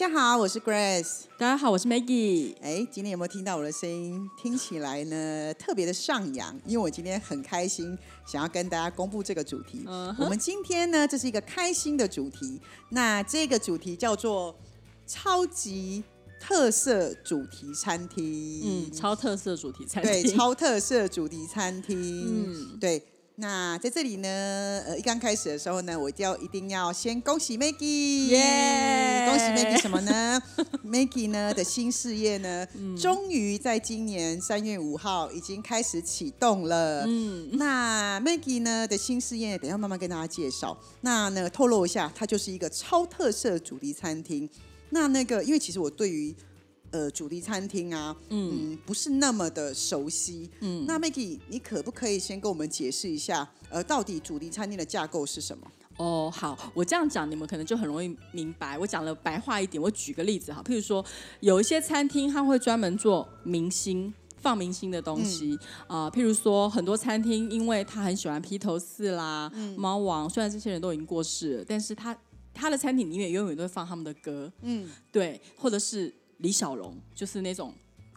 家好，我是 Grace。大家好，我是 Maggie。哎，今天有没有听到我的声音？听起来呢特别的上扬，因为我今天很开心，想要跟大家公布这个主题。我们今天呢，这是一个开心的主题。那这个主题叫做超级特色主题餐厅。嗯，超特色主题餐厅对，厅。超特色主题餐厅。嗯对。那在这里呢，呃，一刚开始的时候呢，我就要一定要先恭喜 Maggie，耶恭喜 Maggie 什么呢？Maggie 呢的新事业呢，嗯终于在今年三月五号已经开始启动了。嗯，那 Maggie 呢的新事业，等一下慢慢跟大家介绍。那呢，透露一下，它就是一个超特色主题餐厅。那那个，因为其实我对于呃主题餐厅啊，嗯不是那么的熟悉。嗯，那 Maggie，你可不可以先跟我们解释一下，呃，到底主题餐厅的架构是什么？哦，好，我这样讲你们可能就很容易明白。我讲了白话一点，我举个例子哈，譬如说有一些餐厅它会专门做明星。放明星的东西啊、譬如说很多餐厅，因为他很喜欢披头士啦、猫王，虽然这些人都已经过世了，但是他他的餐厅里面永远都会放他们的歌，嗯，对，或者是李小龙，就是那种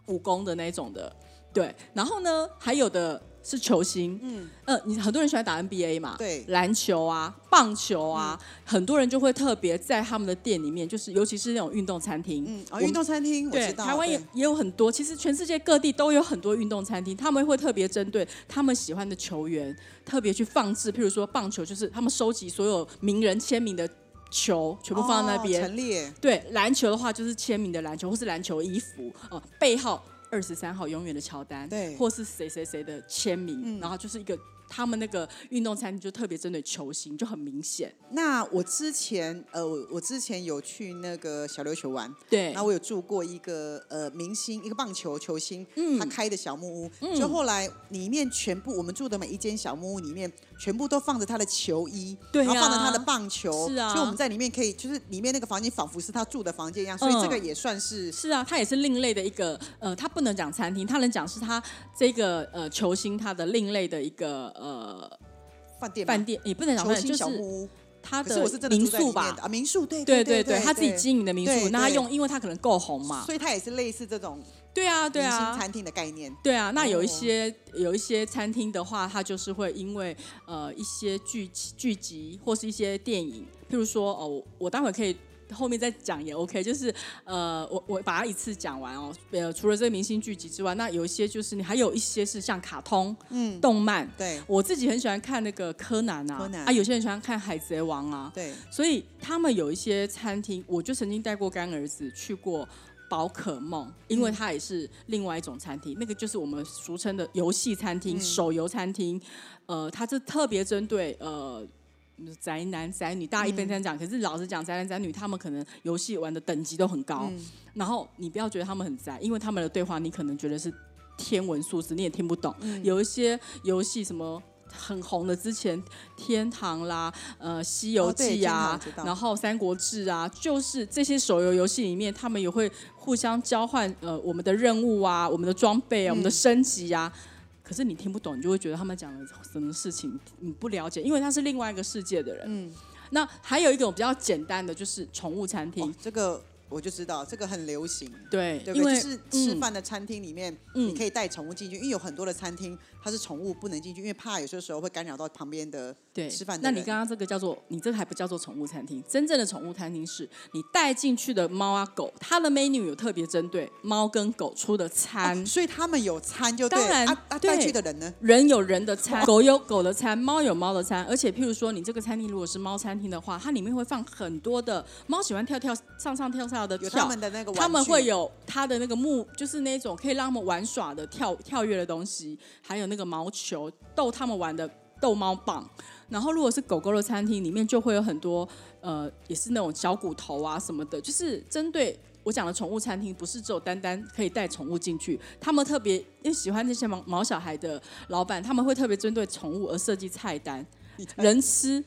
武功的那种的，对。然后呢，还有的是球星，嗯，呃，你很多人喜欢打 NBA 嘛，对篮球啊、棒球啊，很多人就会特别在他们的店里面，就是尤其是那种运动餐厅，嗯，哦，运动餐厅我对，知道，台湾也也有很多，其实全世界各地都有很多运动餐厅，他们会特别针对他们喜欢的球员，特别去放置，譬如说棒球，就是他们收集所有名人签名的球，全部放在那边。哦陈列。对，篮球的话就是签名的篮球，或是篮球衣服，哦、背号二十三号永远的乔丹，对或是谁谁谁的签名，然后就是一个他们那个运动餐厅就特别针对球星，就很明显。那我之前呃，我我之前有去那个小琉球玩，对然后我有住过一个呃明星，一个棒球球星，嗯他开的小木屋，就后来里面全部我们住的每一间小木屋里面，全部都放着他的球衣，对然后放着啊他的棒球，是啊。所以我们在里面可以，就是里面那个房间仿佛是他住的房间一样，所以嗯这个也算是是啊，他也是另类的一个，呃，他不能讲餐厅，他能讲是他这个呃球星他的另类的一个呃饭店饭店，也不能讲就是小木屋，它可是我是真的民宿吧。啊，民宿对对对对，他自己经营的民宿，那他用，因为他可能够红嘛。所以他也是类似这种对啊，对啊，餐厅的概念。对啊，那有一哦些、有一些餐厅的话，它就是会因为呃一些剧剧集或是一些电影，譬如说哦，我我待会可以后面再讲也 OK，就是呃我我把它一次讲完哦。呃，除了这个明星剧集之外，那有一些就是你还有一些是像卡通、嗯，动漫。对我自己很喜欢看那个柯南啊，柯南啊，有些人喜欢看海贼王啊，对，所以他们有一些餐厅，我就曾经带过干儿子去过宝可梦，因为它也是另外一种餐厅，那个就是我们俗称的游戏餐厅、手游餐厅。呃，它是特别针对呃。宅男宅女，大家一般这样讲，可是老实讲，宅男宅女他们可能游戏玩的等级都很高，然后你不要觉得他们很宅，因为他们的对话你可能觉得是天文数字，你也听不懂。有一些游戏什么很红的，之前天堂啦，呃，西游记啊，然后三国志啊，就是这些手游游戏里面，他们也会互相交换呃我们的任务啊，我们的装备啊，我们的升级啊。可是你听不懂，你就会觉得他们讲的什么事情你不了解，因为他是另外一个世界的人。嗯，那还有一种比较简单的，就是宠物餐厅。哦，这个我就知道，这个很流行。对，对不对？因为就是吃嗯饭的餐厅里面，嗯你可以带宠物进去，因为有很多的餐厅它是宠物不能进去，因为怕有些时候会干扰到旁边的对吃饭那你刚刚这个叫做，你这个还不叫做宠物餐厅，真正的宠物餐厅是你带进去的猫啊狗，它的 menu 有特别针对猫跟狗出的餐。哦所以他们有餐就对当然啊啊，对带去的人呢？人有人的餐，狗有狗的餐，猫有猫的餐，而且譬如说，你这个餐厅如果是猫餐厅的话，它里面会放很多的猫喜欢跳跳上上跳下的跳，他们的那个，他们会有他的那个木，就是那种可以让他们玩耍的跳跳跃的东西，还有那个毛球逗他们玩的逗猫棒。然后如果是狗狗的餐厅，里面就会有很多呃，也是那种小骨头啊什么的，就是针对我讲的宠物餐厅不是只有单单可以带宠物进去，他们特别因为喜欢这些毛毛小孩的老板，他们会特别针对宠物而设计菜单，人吃。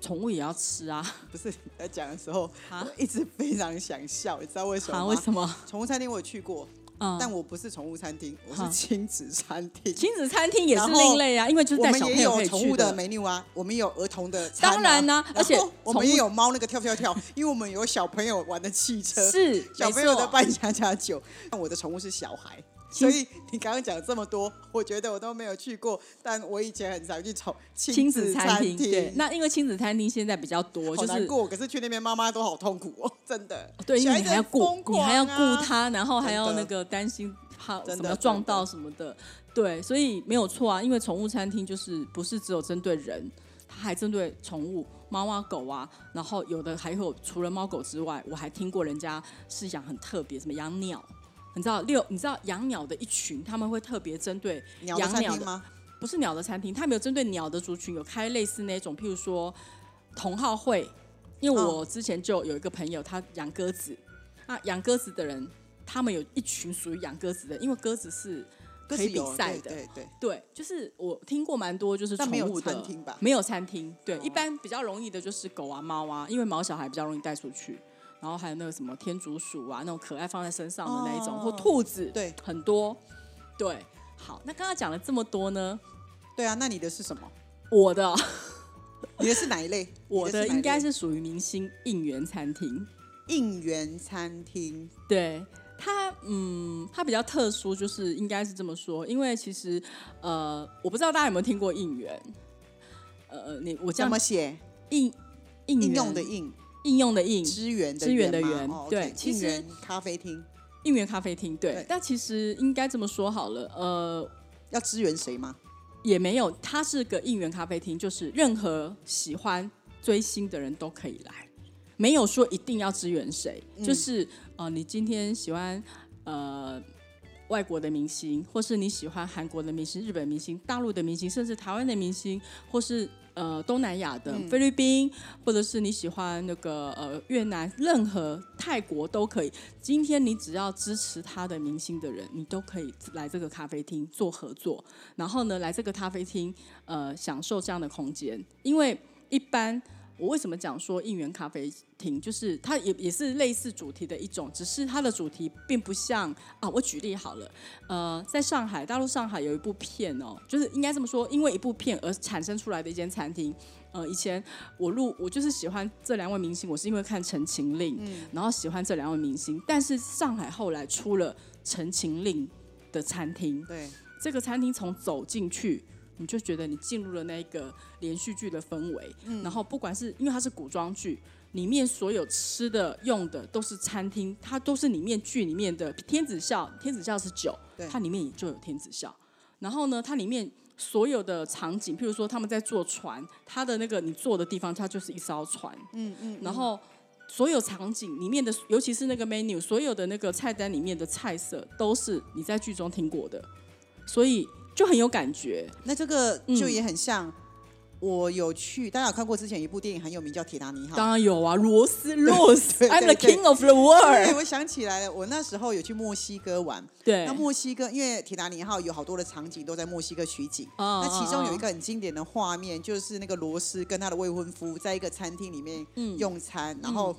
宠物也要吃啊！不是在讲的时候，一直非常想笑，你知道为什么啊，吗？为什么？宠物餐厅我有去过，嗯，但我不是宠物餐厅，我是亲子餐厅。亲子餐厅也是另类啊，因为就是我们也带小朋友可有宠物的以去的。menu 啊，我们也有儿童的当然啦而且我们也有猫那个跳跳跳，因为我们有小朋友玩的汽车，是小朋友的扮家家酒。但我的宠物是小孩，所以你刚刚讲这么多，我觉得我都没有去过，但我以前很常去宠亲子子餐厅。对，那因为亲子餐厅现在比较多，就是难过，可是去那边妈妈都好痛苦哦，真的。对，因为你还要顾你还要顾它，然后还要那个担心怕什么撞到什么的。对，所以没有错啊，因为宠物餐厅就是不是只有针对人，它还针对宠物，猫啊狗啊，然后有的还有除了猫狗之外，我还听过人家是养很特别，什么养鸟。你知道六？你知道养鸟的一群，他们会特别针对鸟的养鸟的吗？不是鸟的餐厅，他们有针对鸟的族群有开类似那种，譬如说同好会。因为我之前就有一个朋友，他养鸽子，那养鸽子的人，他们有一群属于养鸽子的，因为鸽子是可以比赛的，对对就是我听过蛮多，就是宠物的餐厅吧没有餐厅，对，哦一般比较容易的就是狗啊、猫啊，因为毛小孩比较容易带出去，然后还有那个什么天竺鼠啊，那种可爱放在身上的那一种，哦或兔子，对很多，对。好，那刚刚讲了这么多呢，对啊，那你的是什么？我的 你的是哪一类？我的应该是属于明星应援餐厅，应援餐厅。对它，嗯，它比较特殊，就是应该是这么说，因为其实，呃，我不知道大家有没有听过应援，呃，你我这样怎么写？应应用的应，应用的应，支援的支援的吗？援哦对其实咖啡厅。应援咖啡厅，对，对。但其实应该这么说好了，呃，要支援谁吗？也没有，它是个应援咖啡厅，就是任何喜欢追星的人都可以来，没有说一定要支援谁，嗯。就是呃，你今天喜欢呃外国的明星，或是你喜欢韩国的明星、日本明星、大陆的明星，甚至台湾的明星，或是呃东南亚的、嗯菲律宾，或者是你喜欢那个呃越南，任何泰国都可以。今天你只要支持他的明星的人，你都可以来这个咖啡厅做合作，然后呢来这个咖啡厅呃享受这样的空间，因为一般。我为什么讲说应援咖啡厅，就是它也也是类似主题的一种，只是它的主题并不像啊。我举例好了，呃，在上海，大陆上海有一部片哦，就是应该这么说，因为一部片而产生出来的一间餐厅。呃，以前我录我就是喜欢这两位明星，我是因为看《陈情令》然后喜欢这两位明星，但是上海后来出了《陈情令》的餐厅，对，这个餐厅从走进去，你就觉得你进入了那个连续剧的氛围。然后不管是因为它是古装剧，里面所有吃的用的都是餐厅，它都是里面剧里面的天子笑，天子笑是酒，它里面也就有天子笑。然后呢，它里面所有的场景，譬如说他们在坐船，它的那个你坐的地方，它就是一艘船。嗯嗯，然后所有场景里面的，尤其是那个 menu，所有的那个菜单里面的菜色都是你在剧中听过的，所以就很有感觉。那这个就嗯也很像。我有去，大家有看过之前一部电影很有名叫《铁达尼号》。当然有啊，罗斯 洛斯对，I'm the king of the，world。我想起来了，我那时候有去墨西哥玩。对那，墨西哥因为铁达尼号有好多的场景都在墨西哥取景，哦那其中有一哦个很经典的画面，就是那个罗斯跟他的未婚夫在一个餐厅里面嗯用餐，然后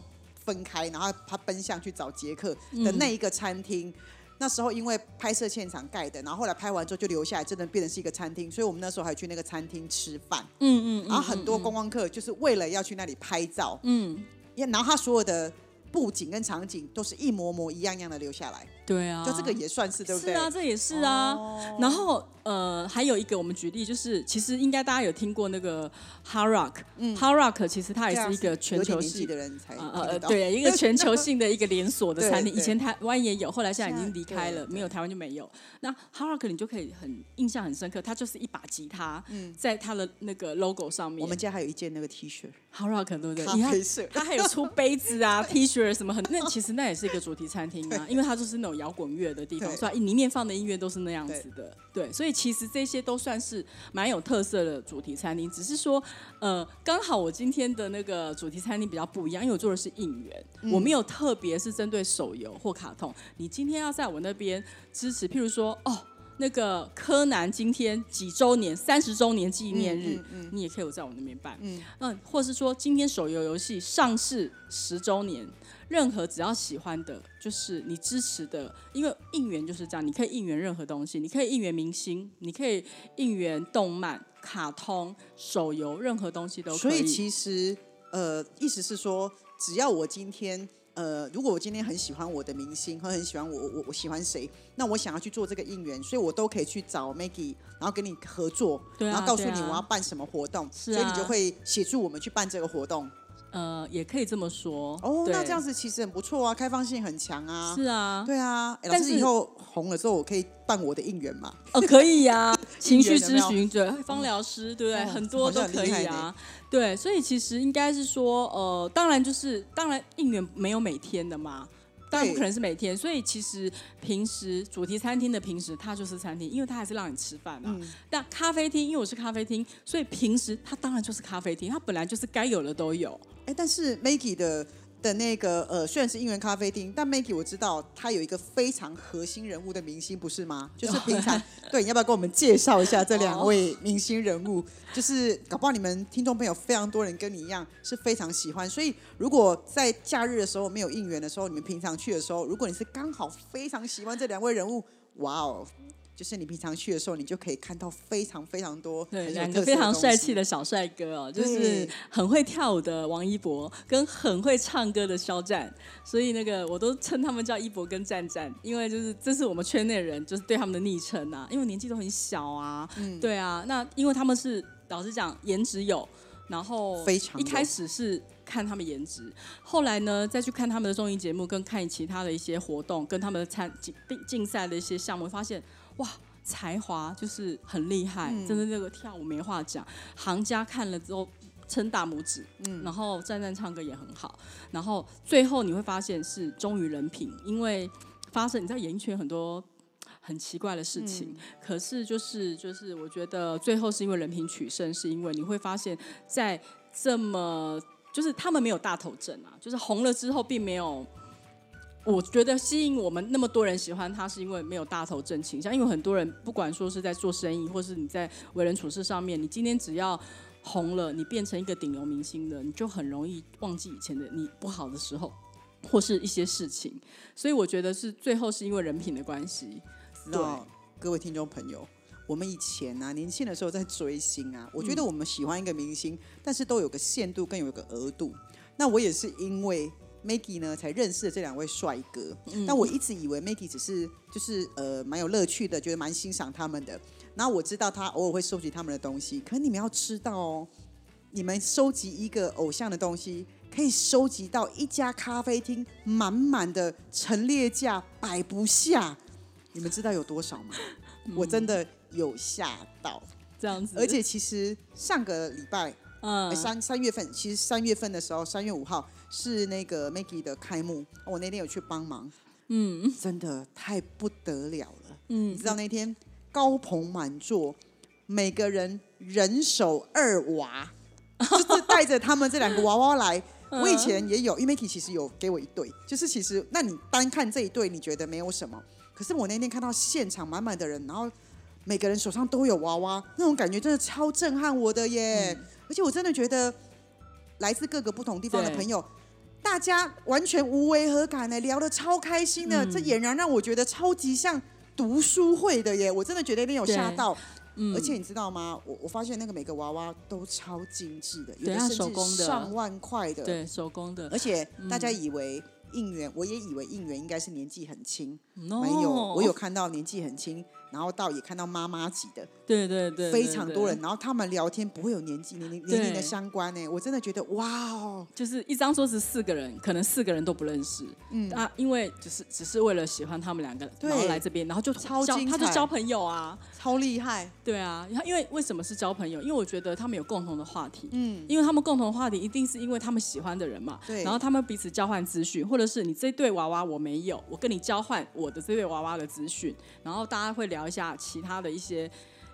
分开，然后他奔向去找杰克嗯的那一个餐厅。那时候因为拍摄现场盖的，然后后来拍完之后就留下来，真的变成是一个餐厅，所以我们那时候还去那个餐厅吃饭。嗯嗯，然后很多观光客就是为了要去那里拍照，嗯，也然后他所有的布景跟场景都是一模模一样样的留下来，对啊，就这个也算是对不对？是啊，这也是啊。哦。然后呃，还有一个我们举例，就是其实应该大家有听过那个 Hard Rock，嗯，Hard Rock 其实它也是一个全球性的人才呃呃对，一个 全球性的一个连锁的餐厅，以前台湾也有，后来现在已经离开了，没有台湾就没有。那 Hard Rock 你就可以很印象很深刻，它就是一把吉他，在它的那个 logo 上面。嗯我们家还有一件那个 T 恤，Hard Rock 对不对？咖你看啡色。它还有出杯子啊、T 恤什么很，那其实那也是一个主题餐厅啊，因为它就是那种摇滚乐的地方，对所以里面放的音乐都是那样子的。对，所以其实这些都算是蛮有特色的主题餐厅，只是说，呃，刚好我今天的那个主题餐厅比较不一样，因为我做的是应援，我没有特别是针对手游或卡通。你今天要在我那边支持，譬如说，哦。那个柯南今天几周年？三十周年纪念日，你也可以有在我那边办。嗯，嗯，或是说今天手游游戏上市十周年，任何只要喜欢的，就是你支持的，因为应援就是这样，你可以应援任何东西，你可以应援明星，你可以应援动漫、卡通、手游，任何东西都可以。所以其实，呃，意思是说，只要我今天。呃，如果我今天很喜欢我的明星，或很喜欢我我我喜欢谁，那我想要去做这个应援，所以我都可以去找 Maggie，然后跟你合作，然后告诉你我要办什么活动，所以你就会协助我们去办这个活动。呃，也可以这么说。哦，那这样子其实很不错啊，开放性很强啊。是啊，对啊。但是以后红了之后，我可以办我的应援嘛？哦，可以呀。情绪咨询对，芳疗师，对不对？很多都可以啊。对，所以其实应该是说，呃，当然就是，当然应援没有每天的嘛。当然不可能是每天，所以其实平时主题餐厅的平时它就是餐厅，因为它还是让你吃饭嘛。但咖啡厅，因为我是咖啡厅，所以平时它当然就是咖啡厅，它本来就是该有的都有。哎，但是 Maggie 的。的那个呃，虽然是应援咖啡厅，但 Maggie 我知道他有一个非常核心人物的明星，不是吗？就是平常 对，你要不要跟我们介绍一下这两位明星人物？就是搞不好你们听众朋友非常多人跟你一样是非常喜欢，所以如果在假日的时候没有应援的时候，你们平常去的时候，如果你是刚好非常喜欢这两位人物，哇哦！就是你平常去的时候，你就可以看到非常非常多对两个非常帅气的小帅哥哦，就是很会跳舞的王一博跟很会唱歌的肖战，所以那个我都称他们叫一博跟战战，因为就是这是我们圈内人就是对他们的昵称啊，因为年纪都很小啊，嗯，对啊，那因为他们是老实讲颜值有，然后非常一开始是看他们颜值，后来呢再去看他们的综艺节目，跟看其他的一些活动，跟他们参竞竞赛的一些项目，发现。哇，才华就是很厉害，真的这个跳舞没话讲，行家看了之后撑大拇指。嗯，然后站站唱歌也很好，然后最后你会发现是忠于人品，因为发生你在演艺圈很多很奇怪的事情，可是就是就是我觉得最后是因为人品取胜，是因为你会发现在这么就是他们没有大头症啊，就是红了之后并没有。我觉得吸引我们那么多人喜欢他，是因为没有大头正倾向。因为很多人不管说是在做生意，或是你在为人处事上面，你今天只要红了，你变成一个顶流明星了，你就很容易忘记以前的你不好的时候，或是一些事情。所以我觉得是最后是因为人品的关系。对，各位听众朋友，我们以前啊年轻的时候在追星啊，我觉得我们喜欢一个明星，但是都有个限度，更有一个额度。那我也是因为。Maggie 呢，才认识了这两位帅哥。但我一直以为 Maggie 只是就是呃蛮有乐趣的，觉得蛮欣赏他们的。然后我知道他偶尔会收集他们的东西，可你们要知道哦，你们收集一个偶像的东西，可以收集到一家咖啡厅满满的陈列架摆不下。你们知道有多少吗？我真的有吓到这样子。而且其实上个礼拜，嗯，三三月份，其实三月份的时候，三月五号。是那个 Maggie 的开幕，我那天有去帮忙，嗯，真的太不得了了，嗯，你知道那天高朋满座，每个人人手二娃，就是带着他们这两个娃娃来。我以前也有，因为 Maggie 其实有给我一对，就是其实那你单看这一对，你觉得没有什么，可是我那天看到现场满满的人，然后每个人手上都有娃娃，那种感觉真的超震撼我的耶！而且我真的觉得来自各个不同地方的朋友。大家完全无违和感呢，聊得超开心的，这俨然让我觉得超级像读书会的耶！我真的觉得有点有吓到，而且你知道吗？我我发现那个每个娃娃都超精致的，有的甚至上万块的，对，手工的。而且大家以为应援，我也以为应援应该是年纪很轻，没有，我有看到年纪很轻。然后到也看到妈妈级的，对对对，非常多人。然后他们聊天不会有年纪年龄年龄的相关呢，我真的觉得哇哦，就是一张桌子四个人，可能四个人都不认识，嗯啊，因为只是只是为了喜欢他们两个，然后来这边，然后就超交，他就交朋友啊，超厉害。对啊，因为为什么是交朋友？因为我觉得他们有共同的话题，嗯，因为他们共同的话题一定是因为他们喜欢的人嘛，对，然后他们彼此交换资讯，或者是你这对娃娃我没有，我跟你交换我的这对娃娃的资讯，然后大家会聊。聊一下其他的一些。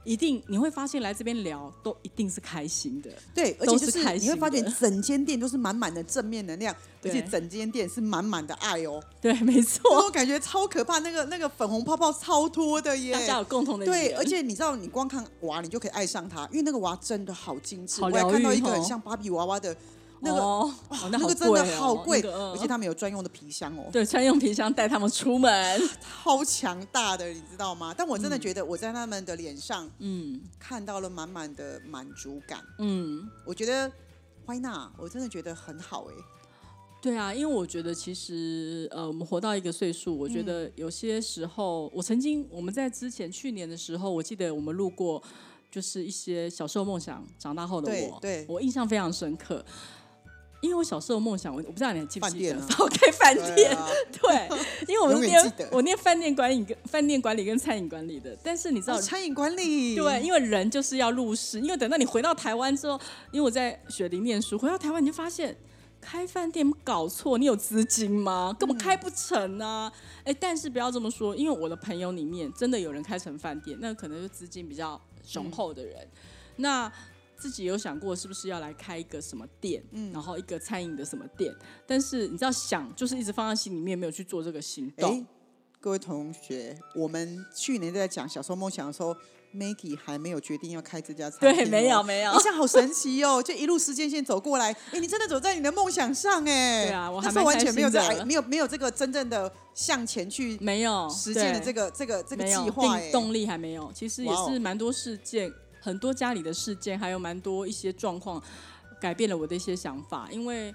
一定你会发现来这边聊都一定是开心的，对，而且是是开心你会发现整间店都是满满的正面能量，而且整间店是满满的爱哦，对，没错，我感觉超可怕，那个那个粉红泡泡超多的耶，大家有共同的对，而且你知道，你光看娃，你就可以爱上它，因为那个娃真的好精致。好我还看到一个很像芭比娃娃的那个，那个真的好贵，而且他们有专用的皮箱哦，对，专用皮箱带他们出门，超强大的，你知道吗？但我真的觉得我在他们的脸上嗯看到了满满的满足感。嗯，我觉得 Why not？我真的觉得很好哎、对啊，因为我觉得其实呃，我们活到一个岁数，我觉嗯得有些时候，我曾经我们在之前去年的时候，我记得我们路过，就是一些小时候梦想长大后的我，对对我印象非常深刻。因为我小时候梦想，我我不知道你还记不记得开 饭店，啊 对，因为我们念我念饭店管理跟饭店管理跟餐饮管理的，但是你知道哦，餐饮管理，对，因为人就是要入世，因为等到你回到台湾之后，因为我在雪梨念书，回到台湾你就发现开饭店搞错，你有资金吗？根本开不成啊！哎、但是不要这么说，因为我的朋友里面真的有人开成饭店，那可能就资金比较雄厚的人，那。自己有想过是不是要来开一个什么店，嗯然后一个餐饮的什么店，但是你知道想就是一直放在心里面，没有去做这个行哎、动。各位同学，我们去年在讲小时候梦想的时候，Maggie 还没有决定要开这家餐厅、哦，对，没有没有你，，这样好神奇哦！就一路时间线走过来，哎，你真的走在你的梦想上哎。对啊我还那时候完全没有在，没有没有这个真正的向前去没有实践的这个这个这个计划。动力还没有，其实也是蛮多事件，很多家里的事件，还有蛮多一些状况改变了我的一些想法。因为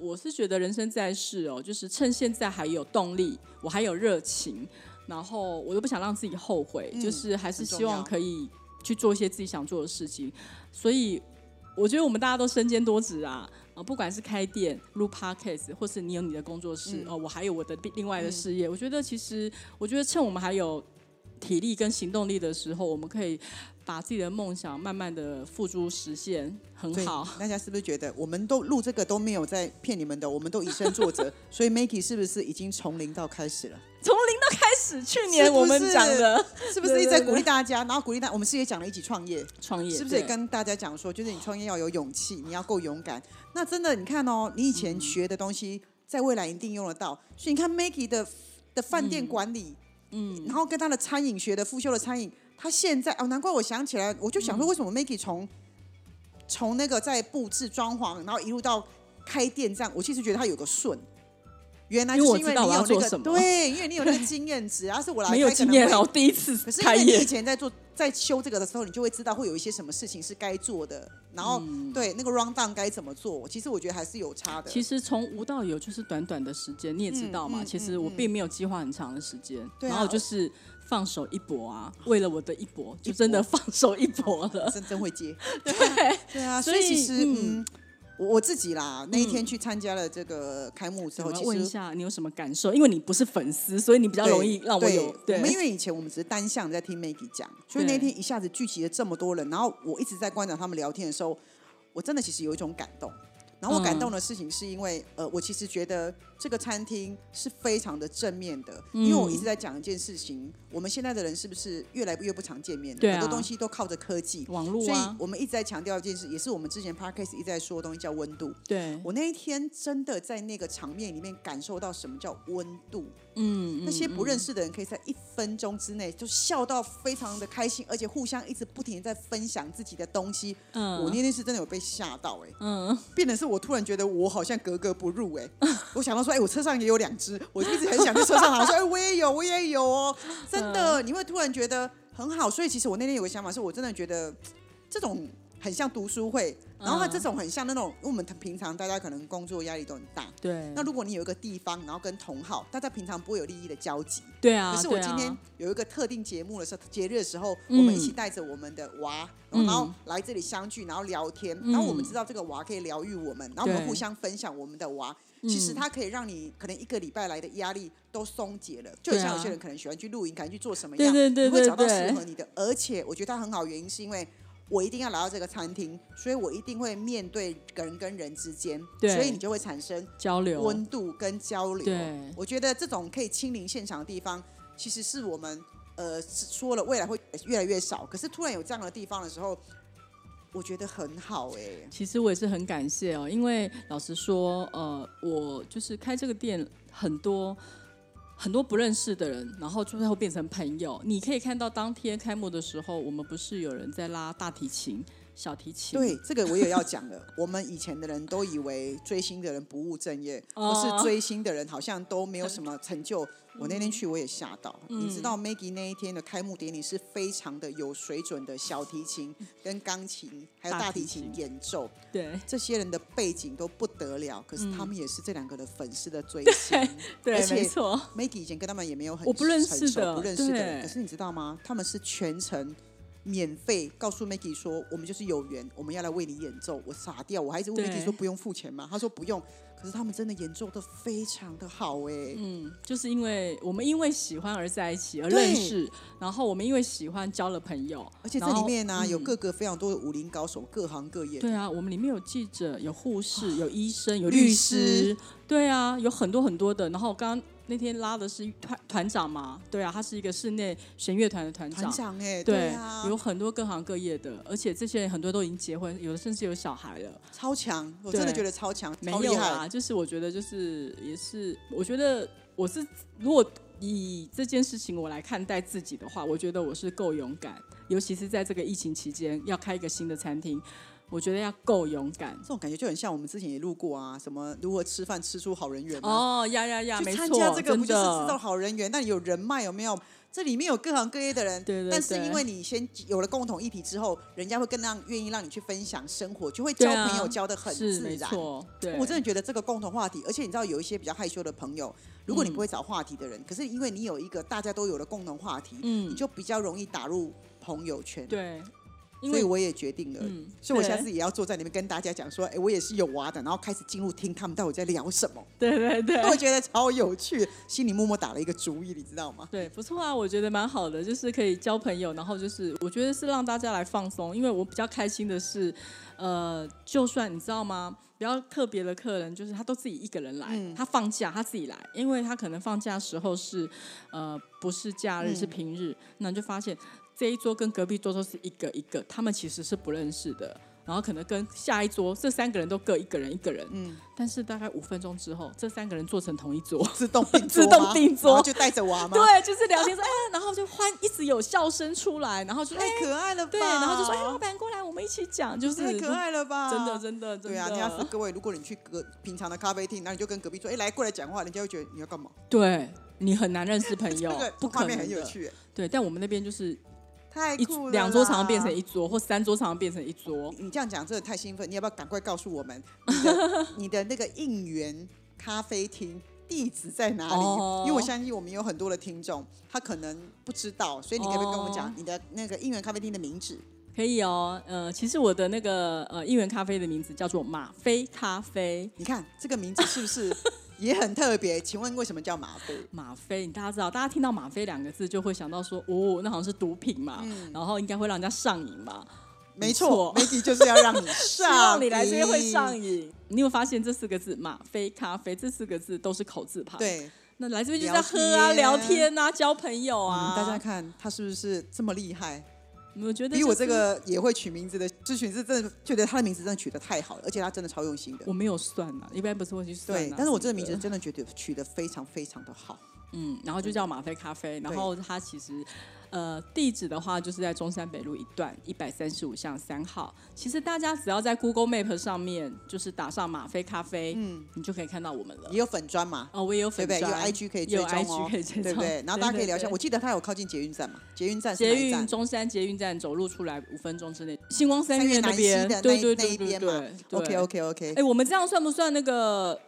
我是觉得人生在世哦，就是趁现在还有动力，我还有热情，然后我又不想让自己后悔，嗯就是还是希望可以去做一些自己想做的事情。所以我觉得我们大家都身兼多职啊。啊，不管是开店、录 podcast，或是你有你的工作室，嗯哦，我还有我的另另外的事业。我觉得其实，我觉得趁我们还有体力跟行动力的时候，我们可以把自己的梦想慢慢的付诸实现，很好。大家是不是觉得我们都录这个都没有在骗你们的？我们都以身作则，所以 Maggie 是不是已经从零到开始了？从零到开始，去年我们是讲的是不是一直在鼓励大家？然后鼓励大，我们是也讲了一起创业，创业，是不是也跟大家讲说，就是你创业要有勇气，你要够勇敢。那真的，你看哦，你以前学的东西，在未来一定用得到。所以你看 Maggie 的的饭店管理，嗯，然后跟他的餐饮学的复修的餐饮，他现在哦，难怪我想起来，我就想说，为什么 Maggie 从从那个在布置装潢，然后一路到开店这样，我其实觉得他有个顺。原来就是因为你有那个做什么对，因为你有那个经验值啊，是我来 没有经验啊，我第一次可是因为你以，前在做在修这个的时候，你就会知道会有一些什么事情是该做的，然后、嗯对那个 round down 该怎么做。其实我觉得还是有差的。其实从无到有就是短短的时间，你也知道嘛。嗯嗯其实我并没有计划很长的时间，然后就是放手一搏啊，为了我的一搏，就真的放手一搏了。真真会接，对，对啊，所以其实嗯嗯，我我自己啦，那一天去参加了这个开幕之后，其实问一下，你有什么感受？因为你不是粉丝，所以你比较容易让我有对我们因。为以前我们只是单向在听 Maggie 讲，所以对那天一下子聚集了这么多人，然后我一直在观察他们聊天的时候，我真的其实有一种感动。然后我感动的事情是因为，呃，我其实觉得这个餐厅是非常的正面的，因为我一直在讲一件事情，我们现在的人是不是越来越不常见面很多东西都靠着科技。网络所以啊，我们一直在强调一件事，也是我们之前 p a r k a s 一直在说的东西，叫温度。对，我那一天真的在那个场面里面感受到什么叫温度。嗯，那些不认识，的人可以在一分钟之内就笑到非常的开心，而且互相一直不停地在分享自己的东西。嗯我那天是真的有被吓到哎、嗯，变得是我突然觉得我好像格格不入哎、我想到说哎、我车上也有两只，我一直很想去车上拿说哎、我也有我也有哦，真的、你会突然觉得很好。所以其实我那天有个想法是我真的觉得这种很像读书会，然后它嗯。这种很像那种因为我们平常大家可能工作压力都很大。对，那如果你有一个地方，然后跟同好，大家平常不会有利益的交集，对啊，可是我今天有一个特定节目的时候，节日的时候，嗯。我们一起带着我们的娃，嗯然后来这里相聚，然后聊天，嗯。然后我们知道这个娃可以疗愈我们，然后我们互相分享我们的娃。嗯。其实它可以让你可能一个礼拜来的压力都松解了，就像有些人可能喜欢去露营，可能去做什么对样，对对对你会找到对。适合你的。而且我觉得它很好，原因是因为我一定要来到这个餐厅，所以我一定会面对人跟人之间，对。所以你就会产生交流，温度跟交流。对。我觉得这种可以亲临现场的地方，其实是我们呃说了未来会越来越少，可是突然有这样的地方的时候，我觉得很好哎、其实我也是很感谢哦，因为老实说，呃，我就是开这个店，很多很多不认识的人，然后最后变成朋友。你可以看到当天开幕的时候，我们不是有人在拉大提琴、小提琴，对，这个我也要讲了。我们以前的人都以为追星的人不务正业，哦或是追星的人好像都没有什么成就。我那天去我也吓到，嗯你知道 Maggie 那一天的开幕典礼是非常的有水准的小提琴跟钢琴还有大提琴演奏，对这些人的背景都不得了，可是他们也是这两个的粉丝的追星。嗯对而，且没错，Maggie 以前跟他们也没有很我不认识很熟的不认识的人。可是你知道吗？他们是全程免费告诉 Maggie 说，我们就是有缘，我们要来为你演奏。我傻掉，我还一直问 Maggie 说不用付钱吗？他说不用。可是他们真的演奏的非常的好哎、嗯，就是因为我们因为喜欢而在一起，而对认识，然后我们因为喜欢交了朋友，而且这里面呢、嗯有各个非常多的武林高手，各行各业的。对啊，我们里面有记者、有护士、有医生、有啊律律师师，对啊，有很多很多的。然后刚刚那天拉的是团团长嘛，对啊，他是一个室内弦乐团的团长。团长哎、对，啊，有很多各行各业的，而且这些人很多都已经结婚，有的甚至有小孩了。超强，我真的对觉得超强，没。有啊，就是我觉得就是也是，我觉得我是如果以这件事情我来看待自己的话，我觉得我是够勇敢，尤其是在这个疫情期间要开一个新的餐厅，我觉得要够勇敢。这种感觉就很像我们之前也录过啊，什么如何吃饭吃出好人缘啊。哦呀呀呀，去没错，参加这个不就是知道好人缘？那你有人脉有没有？这里面有各行各业的人，对对对但是因为你先有了共同议题之后，人家会更让愿意让你去分享生活，就会交朋友交的很自然。我真的觉得这个共同话题，而且你知道有一些比较害羞的朋友，如果你嗯不会找话题的人，可是因为你有一个大家都有的共同话题，嗯你就比较容易打入朋友圈。，对，因为所以我也决定了，嗯所以我对。下次也要坐在里面跟大家讲说，哎，我也是有娃的，然后开始进入听他们到底在聊什么，对 对对。我觉得超有趣，心里默默打了一个主意，你知道吗？对，不错啊，我觉得蛮好的，就是可以交朋友，然后就是我觉得是让大家来放松，因为我比较开心的是，呃，就算你知道吗？比较特别的客人就是他都自己一个人来，嗯。他放假他自己来，因为他可能放假时候是呃不是假日、嗯。是平日，那你就发现这一桌跟隔壁桌都是一个一个，他们其实是不认识的。然后可能跟下一桌这三个人都各一个人一个人，嗯，但是大概五分钟之后，这三个人坐成同一桌，自动并桌自动吗并桌就带着娃吗？对，就是聊天说，哎，然后就欢一直有笑声出来，然后就哎太，可爱了吧？对，然后就说，哎，老板过来，我们一起讲，就是太可爱了吧？真的真的真的，对啊，人家是各位，如果你去隔平常的咖啡厅，然后你就跟隔壁桌，哎，来过来讲话，人家会觉得你要干嘛？对你很难认识朋友 这个，不可能很有。趣，对，但我们那边就是一太酷了。两桌常常变成一。桌，或三桌常常变成一桌。你这样讲真的太兴奋，你要不要赶快告诉我们 你的你的那个应援咖啡厅地址在哪里？哦因为我相信我们有很多的听众，他可能不知道，所以你可不可以跟我们讲哦你的那个应援咖啡厅的名字？可以哦，呃，其实我的那个呃应援咖啡的名字叫做马飞咖啡。你看这个名字是不是也很特别？请问为什么叫马飞？吗啡，大家知道，大家听到吗啡两个字就会想到说，哦，那好像是毒品嘛，然后应该会让人家上瘾嘛。嗯没错错，媒体就是要让你 希上望你来这边会上瘾。你有发现这四个字“吗啡咖啡”这四个字都是口字旁？，对，那来这边就是要喝啊、聊聊天天啊、交朋友啊。嗯，大家看他是不是这么厉害？我觉得比我这个也会取名字的，咨询师真的觉得他的名字真的取得太好了，而且他真的超用心的。我没有算啊，一般不是会去算、啊。对，但是我这个名字真的觉得取得非常非常的好。嗯，然后就叫吗啡咖啡，然后它其实呃地址的话就是在中山北路一段一百三十五巷三号。其实大家只要在 Google Map 上面就是打上吗啡咖啡，嗯，你就可以看到我们了也。有粉砖嘛，哦，我也有粉砖？有粉专 IG 可以追有踪 IG 哦，对不对？然后大家可以聊一下。对我记得他有靠近捷运站嘛，捷运站是捷运？中山捷运站走路出来五分钟之内，星光三院那边，对对对对。对 OK OK OK，哎，我们这样算不算那个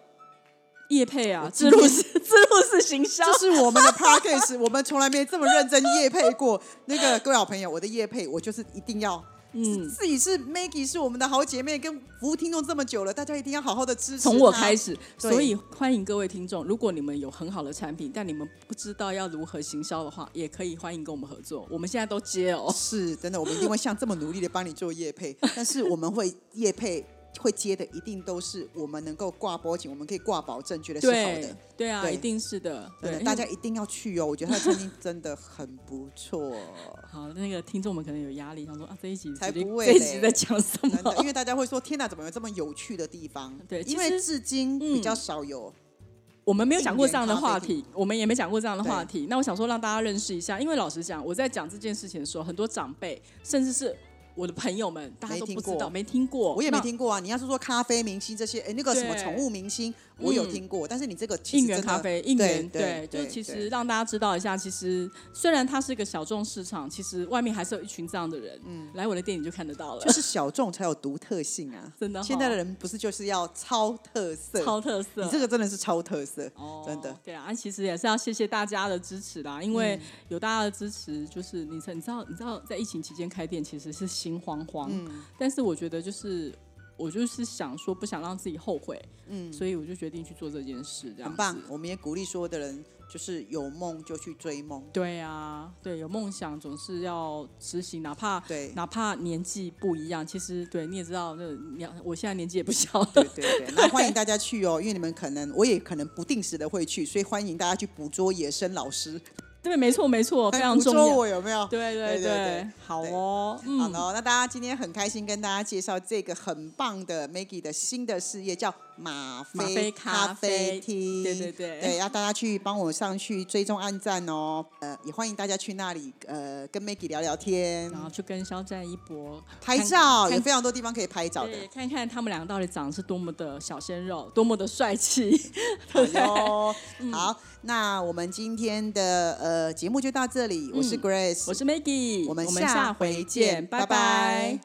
叶配啊？自入式自入式行销这是我们的 Podcast，我们从来没这么认真叶配过。那个各位好朋友，我的叶配我就是一定要。嗯，自己是 Maggie 是我们的好姐妹，跟服务听众这么久了，大家一定要好好的支持。从我开，始，所以欢迎各位听众，如果你们有很好的产品，但你们不知道要如何行销的话，也可以欢迎跟我们合作。我们现在都接哦。是真的，我们一定会像这么努力的帮你做夜配，但是我们会夜配会接的一定都是我们能够挂波景，我们可以挂保证，觉得是好的。对啊，对一定是的。大家一定要去哦！我觉得他的餐厅真的很不错，好，那个听众们可能有压力，想说啊，这一集才不会这一集在讲什么？因为大家会说：“天哪，怎么有这么有趣的地方？” 对因为至今嗯比较少有。我们没有讲过这样的话题，我们也没讲过这样的话题。那我想说让大家认识一下，因为老实讲，我在讲这件事情的时候，很多长辈甚至是我的朋友们，大家都不知道，没听过，我也没听过啊！你要是说咖啡明星这些，哎，那个什么宠物明星，我有嗯听过，但是你这个应援咖啡，应对援对就其实让大家知道一下，其实虽然它是一个小众市场，其实外面还是有一群这样的人，嗯来我的店里就看得到了，就是小众才有独特性啊！真的哈现在的人不是就是要超特色？超特色。你这个真的是超特色，哦真的。对啊，啊其实也是要谢谢大家的支持啦，因嗯为有大家的支持，就是你你知道你知道在疫情期间开店其实是心慌慌，嗯但是我觉得就是我就是想说不想让自己后悔，嗯，所以我就决定去做这件事，这样很棒子。。我们也鼓励所有的人，就是有梦就去追梦。对啊，对，有梦想总是要执行，哪怕对哪怕年纪不一样，其实对你也知道，那你我现在年纪也不小了，对对对，那欢迎大家去哦，因为你们可能我也可能不定时的会去，所以欢迎大家去捕捉野生老师，对，没错没错，非常重要。我有没有？对对对对对好哦，好嗯，好哦，那大家今天很开心跟大家介绍这个很棒的 Maggie 的新的事业，叫吗吗啡啡咖咖啡啡厅。对对对。对，要大家去帮我上去追踪按赞哦。呃，也欢迎大家去那里呃跟 Maggie 聊聊天。然，后去跟肖战一博拍照，有非常多地方可以拍照的。对，看看他们两个到底长得是多么的小鲜肉，多么的帅气。好哟，好，那我们今天的呃节目就到这里，我是嗯 Grace，我是 Maggie，我们下下回见拜拜